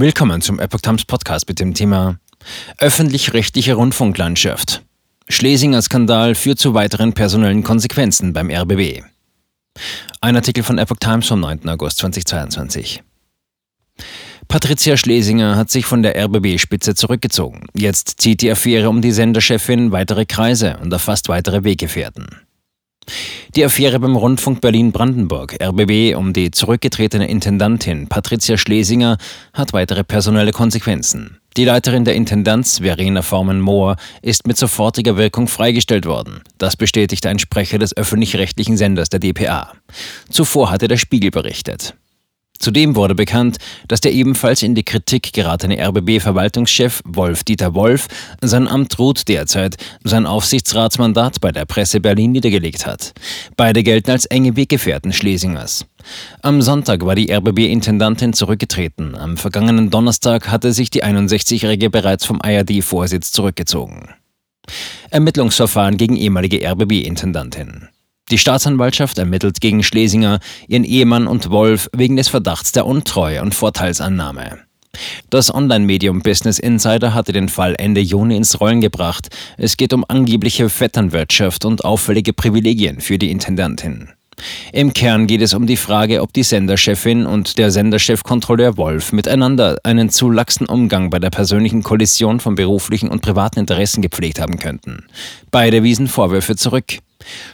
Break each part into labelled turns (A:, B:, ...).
A: Willkommen zum Epoch Times Podcast mit dem Thema Öffentlich-rechtliche Rundfunklandschaft. Schlesinger Skandal führt zu weiteren personellen Konsequenzen beim RBB. Ein Artikel von Epoch Times vom 9. August 2022. Patricia Schlesinger hat sich von der RBB-Spitze zurückgezogen. Jetzt zieht die Affäre um die Senderchefin weitere Kreise und erfasst weitere Weggefährten. Die Affäre beim Rundfunk Berlin-Brandenburg, RBB, um die zurückgetretene Intendantin Patricia Schlesinger hat weitere personelle Konsequenzen. Die Leiterin der Intendanz, Verena Forman-Mohr, ist mit sofortiger Wirkung freigestellt worden. Das bestätigte ein Sprecher des öffentlich-rechtlichen Senders der DPA. Zuvor hatte der Spiegel berichtet. Zudem wurde bekannt, dass der ebenfalls in die Kritik geratene RBB-Verwaltungschef Wolf-Dieter Wolf sein Amt ruht derzeit, sein Aufsichtsratsmandat bei der Presse Berlin niedergelegt hat. Beide gelten als enge Weggefährten Schlesingers. Am Sonntag war die RBB-Intendantin zurückgetreten. Am vergangenen Donnerstag hatte sich die 61-Jährige bereits vom IRD-Vorsitz zurückgezogen. Ermittlungsverfahren gegen ehemalige RBB-Intendantin. Die Staatsanwaltschaft ermittelt gegen Schlesinger, ihren Ehemann und Wolf wegen des Verdachts der Untreue und Vorteilsannahme. Das Online-Medium Business Insider hatte den Fall Ende Juni ins Rollen gebracht. Es geht um angebliche Vetternwirtschaft und auffällige Privilegien für die Intendantin. Im Kern geht es um die Frage, ob die Senderchefin und der Senderchefkontrolleur Wolf miteinander einen zu laxen Umgang bei der persönlichen Kollision von beruflichen und privaten Interessen gepflegt haben könnten. Beide wiesen Vorwürfe zurück.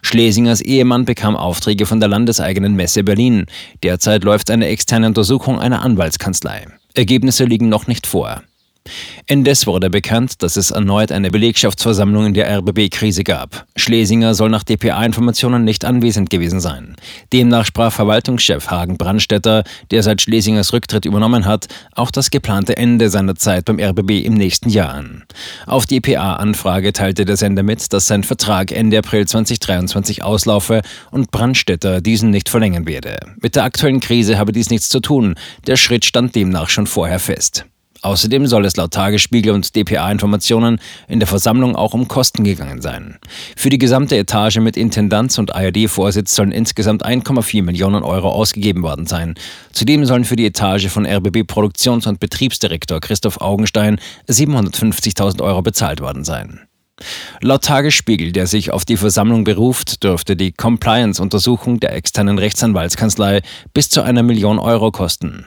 A: Schlesingers Ehemann bekam Aufträge von der landeseigenen Messe Berlin. Derzeit läuft eine externe Untersuchung einer Anwaltskanzlei. Ergebnisse liegen noch nicht vor. Indes wurde bekannt, dass es erneut eine Belegschaftsversammlung in der RBB-Krise gab. Schlesinger soll nach dpa-Informationen nicht anwesend gewesen sein. Demnach sprach Verwaltungschef Hagen Brandstetter, der seit Schlesingers Rücktritt übernommen hat, auch das geplante Ende seiner Zeit beim RBB im nächsten Jahr an. Auf dpa-Anfrage teilte der Sender mit, dass sein Vertrag Ende April 2023 auslaufe und Brandstetter diesen nicht verlängern werde. Mit der aktuellen Krise habe dies nichts zu tun. Der Schritt stand demnach schon vorher fest. Außerdem soll es laut Tagesspiegel und DPA-Informationen in der Versammlung auch um Kosten gegangen sein. Für die gesamte Etage mit Intendanz und ARD-Vorsitz sollen insgesamt 1,4 Millionen Euro ausgegeben worden sein. Zudem sollen für die Etage von RBB Produktions- und Betriebsdirektor Christoph Augenstein 750.000 Euro bezahlt worden sein. Laut Tagesspiegel, der sich auf die Versammlung beruft, dürfte die Compliance-Untersuchung der externen Rechtsanwaltskanzlei bis zu einer Million Euro kosten.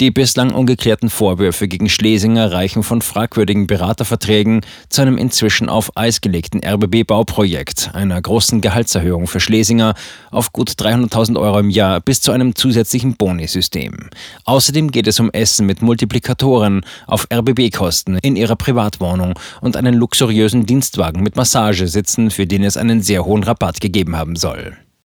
A: Die bislang ungeklärten Vorwürfe gegen Schlesinger reichen von fragwürdigen Beraterverträgen zu einem inzwischen auf Eis gelegten RBB-Bauprojekt, einer großen Gehaltserhöhung für Schlesinger auf gut 300.000 Euro im Jahr bis zu einem zusätzlichen Bonisystem. Außerdem geht es um Essen mit Multiplikatoren auf RBB-Kosten in ihrer Privatwohnung und einen luxuriösen Dienstwagen mit Massagesitzen, für den es einen sehr hohen Rabatt gegeben haben soll.